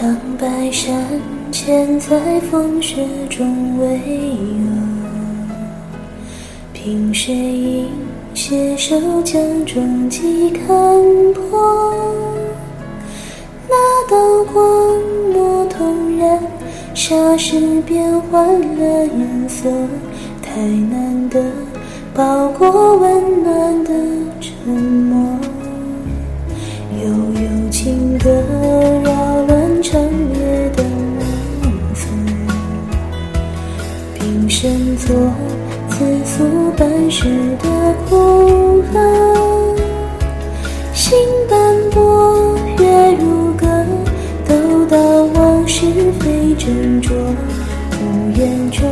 长白山千载风雪中巍峨，凭谁饮携手将终极看破？那道光魔同然，霎时变换了颜色，太难得，包裹温作自诉半世的苦乐，心斑驳月如歌，都道往事非斟酌，无言中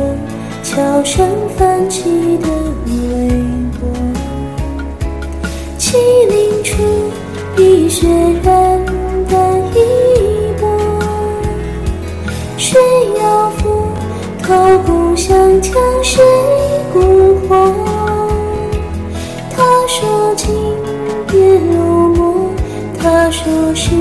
悄声泛起的微波，麒麟处。碧血染故乡将谁蛊惑？他说情别如墨，他说是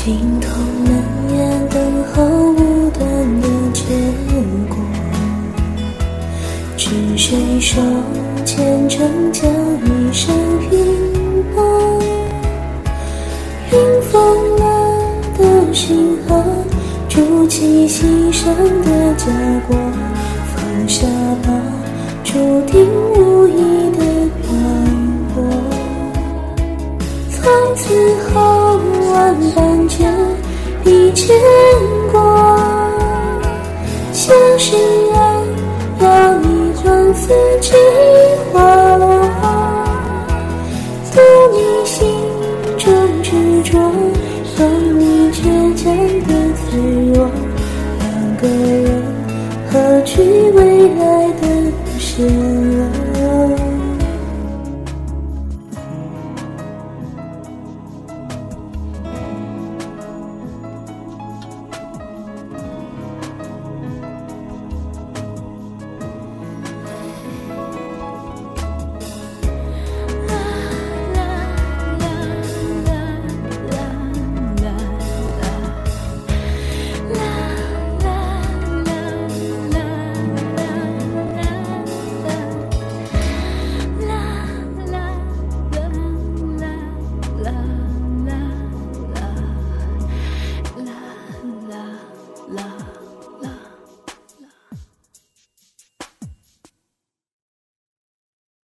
心痛难言，等候无端的结果。是谁手牵成将一生拼搏？云疯了的星河，筑起牺牲的家国。放下吧，注定无意般旧，已牵挂。相信爱，要你换四季花落。